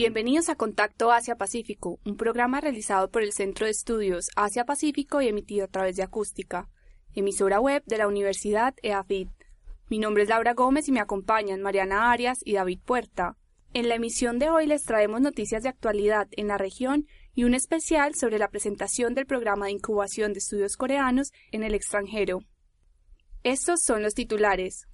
Bienvenidos a Contacto Asia-Pacífico, un programa realizado por el Centro de Estudios Asia-Pacífico y emitido a través de Acústica, emisora web de la Universidad EAFIT. Mi nombre es Laura Gómez y me acompañan Mariana Arias y David Puerta. En la emisión de hoy les traemos noticias de actualidad en la región y un especial sobre la presentación del programa de incubación de estudios coreanos en el extranjero. Estos son los titulares.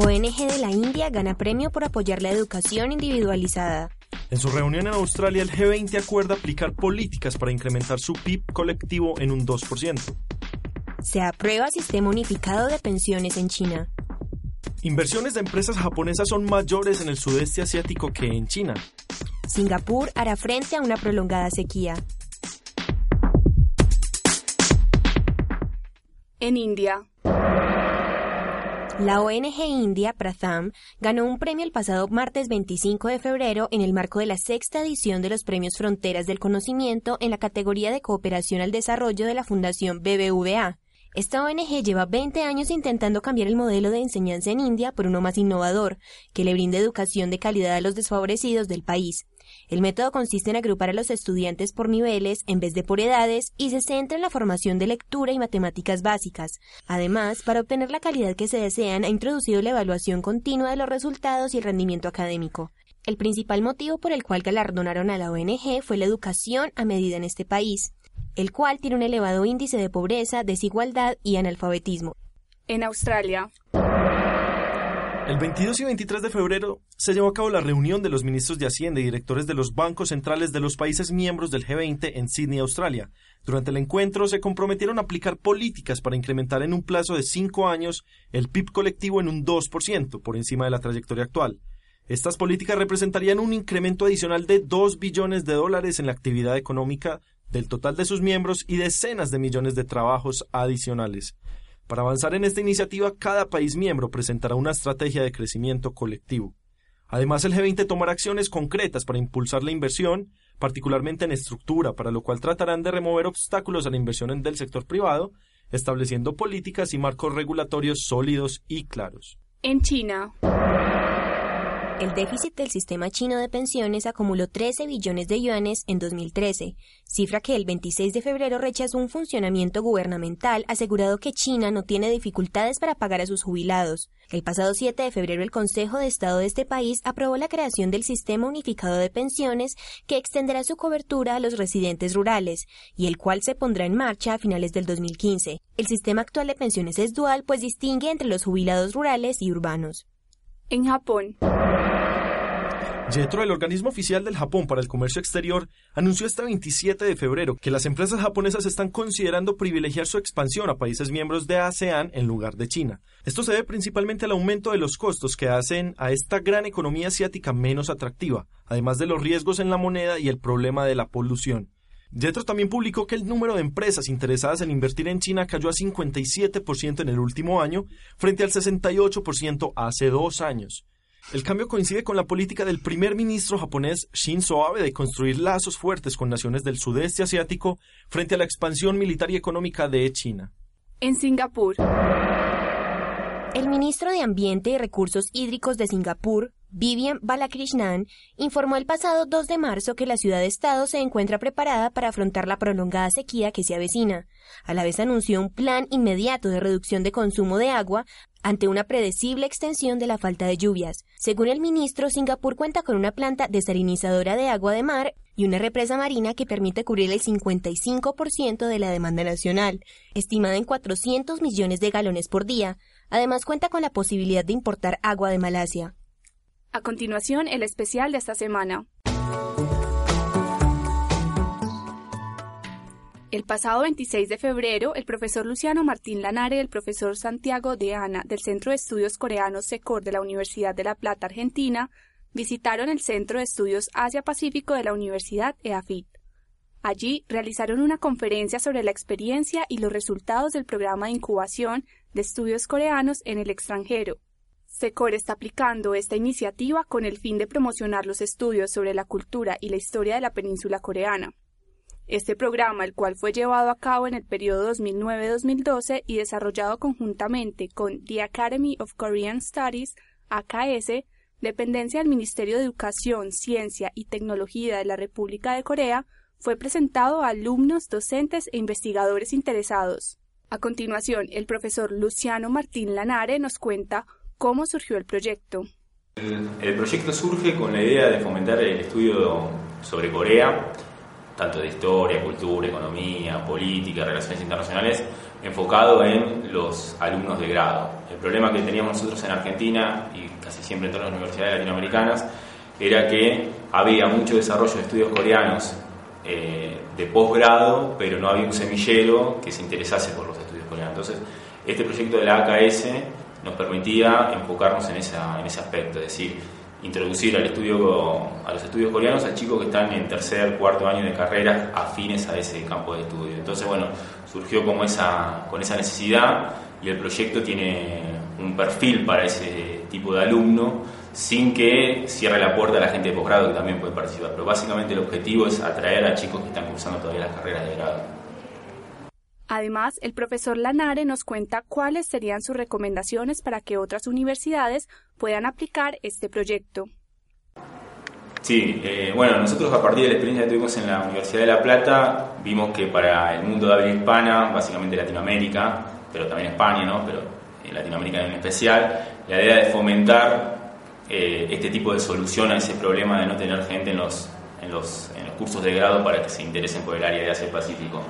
ONG de la India gana premio por apoyar la educación individualizada. En su reunión en Australia, el G20 acuerda aplicar políticas para incrementar su PIB colectivo en un 2%. Se aprueba sistema unificado de pensiones en China. Inversiones de empresas japonesas son mayores en el sudeste asiático que en China. Singapur hará frente a una prolongada sequía. En India, la ONG india Pratham ganó un premio el pasado martes 25 de febrero en el marco de la sexta edición de los Premios Fronteras del Conocimiento en la categoría de Cooperación al Desarrollo de la Fundación BBVA. Esta ONG lleva 20 años intentando cambiar el modelo de enseñanza en India por uno más innovador, que le brinde educación de calidad a los desfavorecidos del país. El método consiste en agrupar a los estudiantes por niveles en vez de por edades y se centra en la formación de lectura y matemáticas básicas. Además, para obtener la calidad que se desean, ha introducido la evaluación continua de los resultados y el rendimiento académico. El principal motivo por el cual galardonaron a la ONG fue la educación a medida en este país, el cual tiene un elevado índice de pobreza, desigualdad y analfabetismo. En Australia, el 22 y 23 de febrero se llevó a cabo la reunión de los ministros de Hacienda y directores de los bancos centrales de los países miembros del G20 en Sydney, Australia. Durante el encuentro se comprometieron a aplicar políticas para incrementar en un plazo de cinco años el PIB colectivo en un 2%, por encima de la trayectoria actual. Estas políticas representarían un incremento adicional de 2 billones de dólares en la actividad económica del total de sus miembros y decenas de millones de trabajos adicionales. Para avanzar en esta iniciativa, cada país miembro presentará una estrategia de crecimiento colectivo. Además, el G20 tomará acciones concretas para impulsar la inversión, particularmente en estructura, para lo cual tratarán de remover obstáculos a la inversión del sector privado, estableciendo políticas y marcos regulatorios sólidos y claros. En China, el déficit del sistema chino de pensiones acumuló 13 billones de yuanes en 2013, cifra que el 26 de febrero rechazó un funcionamiento gubernamental asegurado que China no tiene dificultades para pagar a sus jubilados. El pasado 7 de febrero el Consejo de Estado de este país aprobó la creación del Sistema Unificado de Pensiones que extenderá su cobertura a los residentes rurales y el cual se pondrá en marcha a finales del 2015. El sistema actual de pensiones es dual pues distingue entre los jubilados rurales y urbanos. En Japón, JETRO, el organismo oficial del Japón para el comercio exterior, anunció este 27 de febrero que las empresas japonesas están considerando privilegiar su expansión a países miembros de ASEAN en lugar de China. Esto se debe principalmente al aumento de los costos que hacen a esta gran economía asiática menos atractiva, además de los riesgos en la moneda y el problema de la polución. JETRO también publicó que el número de empresas interesadas en invertir en China cayó a 57% en el último año, frente al 68% hace dos años. El cambio coincide con la política del primer ministro japonés Shinzo Abe de construir lazos fuertes con naciones del sudeste asiático frente a la expansión militar y económica de China. En Singapur. El ministro de Ambiente y Recursos Hídricos de Singapur, Vivian Balakrishnan informó el pasado 2 de marzo que la ciudad-estado se encuentra preparada para afrontar la prolongada sequía que se avecina. A la vez anunció un plan inmediato de reducción de consumo de agua ante una predecible extensión de la falta de lluvias. Según el ministro, Singapur cuenta con una planta desalinizadora de agua de mar y una represa marina que permite cubrir el 55% de la demanda nacional, estimada en 400 millones de galones por día. Además cuenta con la posibilidad de importar agua de Malasia. A continuación, el especial de esta semana. El pasado 26 de febrero, el profesor Luciano Martín Lanare y el profesor Santiago de Ana del Centro de Estudios Coreanos SECOR de la Universidad de La Plata, Argentina, visitaron el Centro de Estudios Asia-Pacífico de la Universidad EAFIT. Allí realizaron una conferencia sobre la experiencia y los resultados del programa de incubación de estudios coreanos en el extranjero. SECOR está aplicando esta iniciativa con el fin de promocionar los estudios sobre la cultura y la historia de la península coreana. Este programa, el cual fue llevado a cabo en el periodo 2009-2012 y desarrollado conjuntamente con The Academy of Korean Studies, AKS, dependencia del Ministerio de Educación, Ciencia y Tecnología de la República de Corea, fue presentado a alumnos, docentes e investigadores interesados. A continuación, el profesor Luciano Martín Lanare nos cuenta cómo surgió el proyecto. El, proyecto surge con la idea de fomentar el estudio sobre Corea, tanto de historia, cultura, economía, política, relaciones internacionales, enfocado en los alumnos de grado. El problema que teníamos nosotros en Argentina y casi siempre en todas las universidades latinoamericanas era que había mucho desarrollo de estudios coreanos eh, de posgrado, pero no había un semillero que se interesase por los estudios coreanos. Entonces, este proyecto de la AKS nos permitía enfocarnos en, esa, en ese aspecto, es decir, introducir al estudio, a los estudios coreanos a chicos que están en tercer, cuarto año de carrera afines a ese campo de estudio. Entonces, bueno, surgió como esa, con esa necesidad y el proyecto tiene un perfil para ese tipo de alumno sin que cierre la puerta a la gente de posgrado que también puede participar. Pero básicamente el objetivo es atraer a chicos que están cursando todavía las carreras de grado. Además, el profesor Lanare nos cuenta cuáles serían sus recomendaciones para que otras universidades puedan aplicar este proyecto. Sí, eh, bueno, nosotros a partir de la experiencia que tuvimos en la Universidad de La Plata, vimos que para el mundo de habla hispana, básicamente Latinoamérica, pero también España, ¿no? pero en Latinoamérica en especial, la idea de fomentar eh, este tipo de solución a ese problema de no tener gente en los, en los, en los cursos de grado para que se interesen por el área de Asia-Pacífico.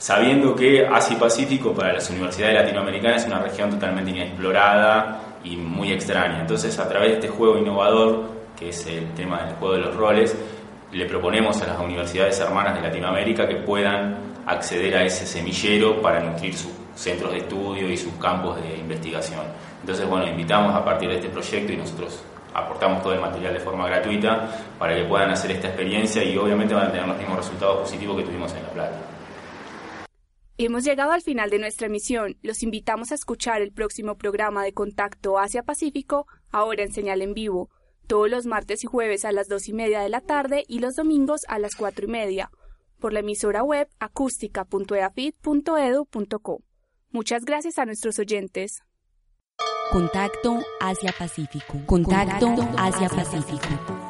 Sabiendo que Asia-Pacífico para las universidades latinoamericanas es una región totalmente inexplorada y muy extraña. Entonces, a través de este juego innovador, que es el tema del juego de los roles, le proponemos a las universidades hermanas de Latinoamérica que puedan acceder a ese semillero para nutrir sus centros de estudio y sus campos de investigación. Entonces, bueno, invitamos a partir de este proyecto y nosotros aportamos todo el material de forma gratuita para que puedan hacer esta experiencia y obviamente van a tener los mismos resultados positivos que tuvimos en La Plata. Hemos llegado al final de nuestra emisión. Los invitamos a escuchar el próximo programa de Contacto Asia-Pacífico, ahora en señal en vivo, todos los martes y jueves a las dos y media de la tarde y los domingos a las cuatro y media, por la emisora web acústica.eafit.edu.co. Muchas gracias a nuestros oyentes. Contacto Asia-Pacífico. Contacto Asia-Pacífico.